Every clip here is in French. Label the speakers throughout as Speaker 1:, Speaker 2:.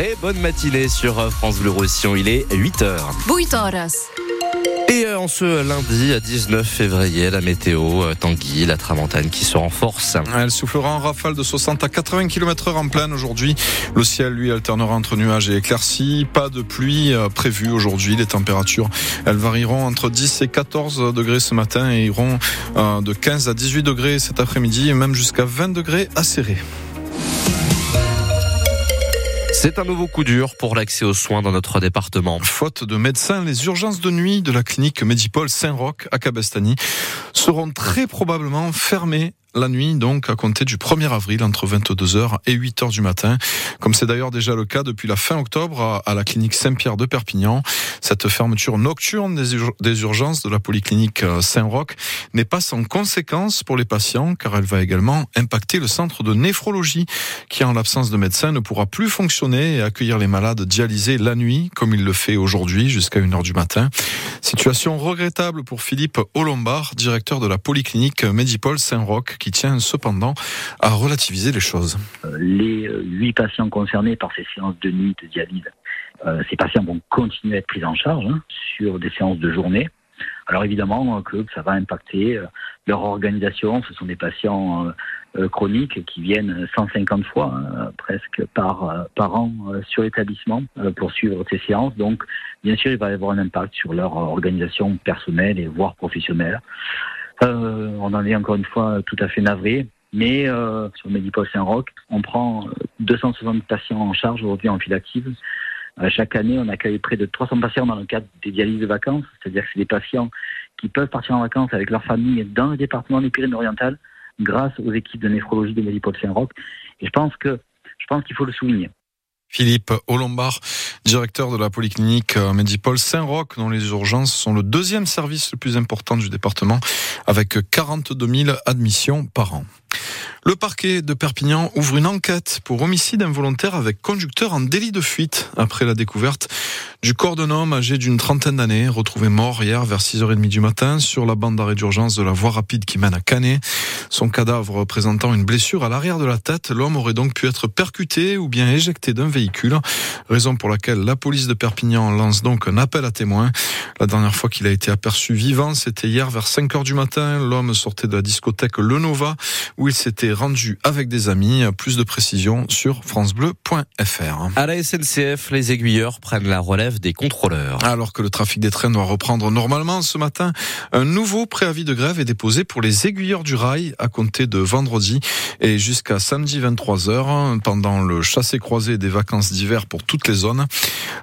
Speaker 1: très bonne matinée sur France Bleu Roussillon. Il est 8h.
Speaker 2: 8 horas.
Speaker 1: Et en ce lundi 19 février, la météo, euh, Tanguy, la tramontane qui se renforce.
Speaker 3: Elle soufflera en rafale de 60 à 80 km heure en pleine aujourd'hui. Le ciel, lui, alternera entre nuages et éclaircies. Pas de pluie euh, prévue aujourd'hui. Les températures, elles varieront entre 10 et 14 degrés ce matin et iront euh, de 15 à 18 degrés cet après-midi et même jusqu'à 20 degrés à serrer.
Speaker 1: C'est un nouveau coup dur pour l'accès aux soins dans notre département.
Speaker 3: Faute de médecins, les urgences de nuit de la clinique Medipol Saint-Roch à Cabestany seront très probablement fermées la nuit, donc à compter du 1er avril entre 22h et 8h du matin, comme c'est d'ailleurs déjà le cas depuis la fin octobre à la clinique Saint-Pierre de Perpignan. Cette fermeture nocturne des, urgences de la polyclinique euh, Saint-Roch n'est pas sans conséquence pour les patients, car elle va également impacter le centre de néphrologie, qui en l'absence de médecins ne pourra plus fonctionner et accueillir les malades dialysés la nuit, comme il le fait aujourd'hui jusqu'à 1h du matin. Situation regrettable pour Philippe Olombard, directeur de la polyclinique Medipol Saint-Roch, qui tient cependant à relativiser les choses.
Speaker 4: Euh, les euh, huit patients concernés par ces séances de nuit de dialyse, euh, ces patients vont continuer à être pris en charge hein, sur des séances de journée. Alors évidemment que ça va impacter leur organisation. Ce sont des patients chroniques qui viennent 150 fois hein, presque par, par an sur l'établissement pour suivre ces séances. Donc bien sûr, il va y avoir un impact sur leur organisation personnelle et voire professionnelle. Euh, on en est encore une fois tout à fait navré. Mais euh, sur Medipol Saint-Roch, on prend 260 euh, patients en charge aujourd'hui en file active. chaque année, on accueille près de 300 patients dans le cadre des dialyses de vacances, c'est-à-dire que c'est des patients qui peuvent partir en vacances avec leur famille dans le département des Pyrénées-Orientales grâce aux équipes de néphrologie de Medipol Saint-Roch. Et je pense que je pense qu'il faut le souligner.
Speaker 3: Philippe Olombard, directeur de la polyclinique euh, Medipol Saint-Roch, dont les urgences sont le deuxième service le plus important du département, avec 42 000 admissions par an. Le parquet de Perpignan ouvre une enquête pour homicide involontaire avec conducteur en délit de fuite après la découverte du corps d'un homme âgé d'une trentaine d'années, retrouvé mort hier vers 6h30 du matin sur la bande d'arrêt d'urgence de la voie rapide qui mène à Canet. Son cadavre présentant une blessure à l'arrière de la tête, l'homme aurait donc pu être percuté ou bien éjecté d'un véhicule, raison pour laquelle la police de Perpignan lance donc un appel à témoins. La dernière fois qu'il a été aperçu vivant, c'était hier vers 5h du matin. L'homme sortait de la discothèque Le Nova où il s'était rendu avec des amis. Plus de précisions sur francebleu.fr.
Speaker 1: À la SNCF, les aiguilleurs prennent la relève des contrôleurs.
Speaker 3: Alors que le trafic des trains doit reprendre normalement ce matin, un nouveau préavis de grève est déposé pour les aiguilleurs du rail à compter de vendredi et jusqu'à samedi 23h pendant le chassé-croisé des vacances d'hiver pour toutes les zones.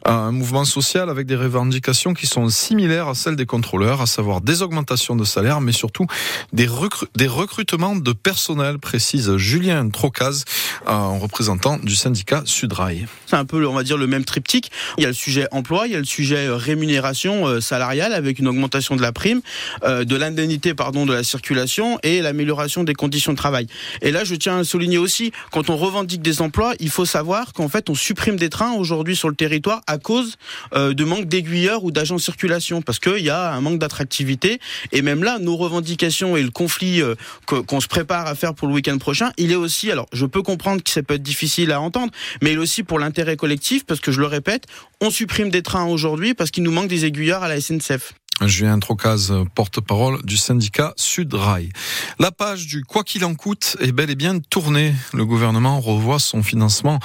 Speaker 3: Un mouvement social avec des revendications qui sont similaires à celles des contrôleurs, à savoir des augmentations de salaire, mais surtout des, des recrutements de personnel précise Julien Trocaz, un représentant du syndicat Sudrail.
Speaker 5: C'est un peu, on va dire, le même triptyque. Il y a le sujet emploi, il y a le sujet euh, rémunération euh, salariale avec une augmentation de la prime, euh, de l'indemnité, pardon, de la circulation et l'amélioration des conditions de travail. Et là, je tiens à souligner aussi, quand on revendique des emplois, il faut savoir qu'en fait, on supprime des trains aujourd'hui sur le territoire à cause de manque d'aiguilleurs ou d'agents de circulation, parce qu'il y a un manque d'attractivité. Et même là, nos revendications et le conflit qu'on se prépare à faire pour le week-end prochain, il est aussi, alors je peux comprendre que ça peut être difficile à entendre, mais il est aussi pour l'intérêt collectif, parce que je le répète, on supprime des trains aujourd'hui parce qu'il nous manque des aiguilleurs à la SNCF.
Speaker 3: Julien Trocaz, porte-parole du syndicat Sudrail. La page du quoi qu'il en coûte est bel et bien tournée. Le gouvernement revoit son financement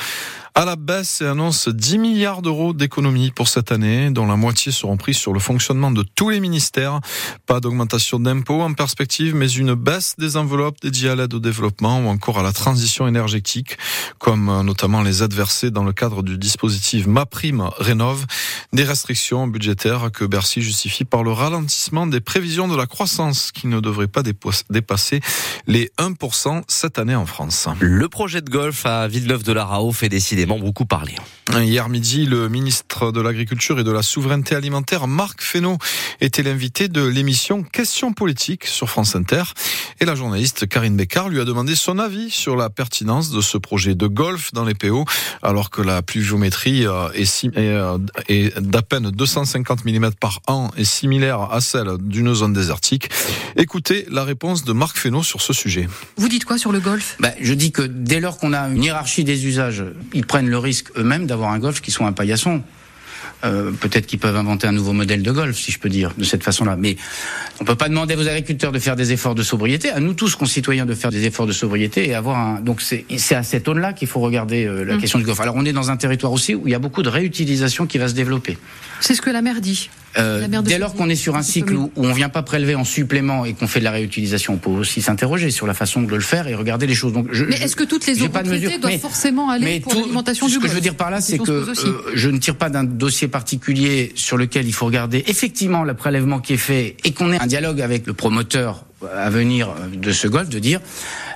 Speaker 3: à la baisse et annonce 10 milliards d'euros d'économies pour cette année, dont la moitié seront pris sur le fonctionnement de tous les ministères. Pas d'augmentation d'impôts en perspective, mais une baisse des enveloppes dédiées à l'aide au développement ou encore à la transition énergétique, comme euh, notamment les aides versées dans le cadre du dispositif MaPrime Rénov, des restrictions budgétaires que Bercy justifie par le ralentissement des prévisions de la croissance qui ne devrait pas dépasser les 1% cette année en France.
Speaker 1: Le projet de golf à Villeneuve de la Rao fait décider beaucoup parlé.
Speaker 3: Hier midi, le ministre de l'Agriculture et de la Souveraineté alimentaire, Marc Fesneau, était l'invité de l'émission Questions politiques sur France Inter. Et la journaliste Karine Bécard lui a demandé son avis sur la pertinence de ce projet de golf dans les PO, alors que la pluviométrie euh, euh, est, d'à peine 250 mm par an et similaire à celle d'une zone désertique. Écoutez la réponse de Marc Fesneau sur ce sujet.
Speaker 2: Vous dites quoi sur le golf?
Speaker 6: Bah, Je dis que dès lors qu'on a une hiérarchie des usages, il
Speaker 2: prennent le risque eux-mêmes d'avoir un golf qui soit un paillasson. Euh, peut-être qu'ils peuvent inventer un nouveau modèle de golf, si je peux dire, de cette façon-là. Mais on peut pas demander vos agriculteurs de faire des efforts de sobriété, à nous tous concitoyens de faire des efforts de sobriété et avoir un. Donc c'est à cette aune-là qu'il faut regarder euh, la mmh. question du golf. Alors on est dans un territoire aussi où il y a beaucoup de réutilisation qui va se développer.
Speaker 6: C'est ce que la mer dit.
Speaker 2: Euh, dès lors qu'on est sur un cycle où, on vient pas prélever en supplément et qu'on fait de la réutilisation, on peut aussi s'interroger sur la façon de le faire et regarder les choses. Donc,
Speaker 6: je, mais est-ce que toutes les eaux retraitées doivent forcément aller pour l'alimentation du
Speaker 2: Ce que je veux dire par là, c'est que euh, je ne tire pas d'un dossier particulier sur lequel il faut regarder effectivement le prélèvement qui est fait et qu'on ait un dialogue avec le promoteur à venir de ce golf, de dire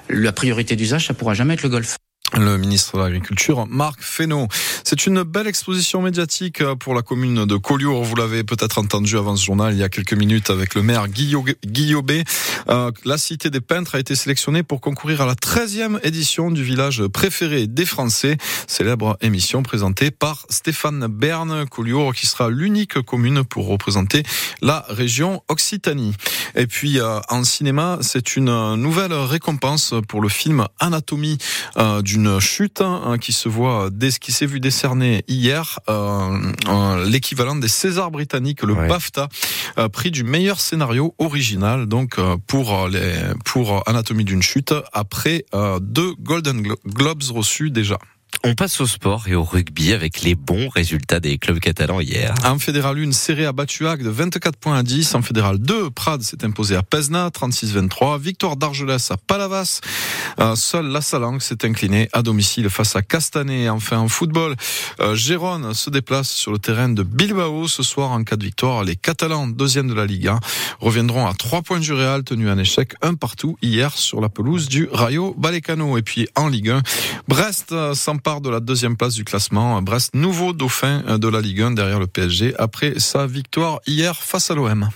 Speaker 2: la priorité d'usage, ça pourra jamais être le golf
Speaker 3: le ministre de l'Agriculture, Marc Fesneau. C'est une belle exposition médiatique euh, pour la commune de Collioure. Vous l'avez peut-être entendu avant ce journal il y a quelques minutes avec le maire Guillaumet. Euh, la Cité des Peintres a été sélectionnée pour concourir à la 13e édition du village préféré des Français. Célèbre émission présentée par Stéphane Bern, Collioure, qui sera l'unique commune pour représenter la région Occitanie. Et puis, euh, en cinéma, c'est une nouvelle récompense pour le film Anatomie du une chute hein, qui se voit, qui s'est vu décerner hier, euh, l'équivalent des Césars britanniques, le BAFTA, euh, prix du meilleur scénario original, donc euh, pour les, pour Anatomie d'une chute, après deux Golden Globes reçus déjà.
Speaker 1: On passe au sport et au rugby avec les bons résultats des clubs catalans hier.
Speaker 3: En Fédéral 1, Serré a battu de 24 points à 10. En Fédéral 2, Prades s'est imposé à Pesna 36-23. Victoire d'Argelès à Palavas. Seul la Salangue s'est incliné à domicile face à Castanet. Enfin en football, euh, Gérone se déplace sur le terrain de Bilbao ce soir en cas de victoire. Les Catalans, deuxième de la Liga, reviendront à 3 points du Real tenu un échec un partout hier sur la pelouse du Rayo Vallecano. Et puis en Ligue 1, Brest euh, s'en part de la deuxième place du classement. Brest, nouveau dauphin de la Ligue 1 derrière le PSG après sa victoire hier face à l'OM.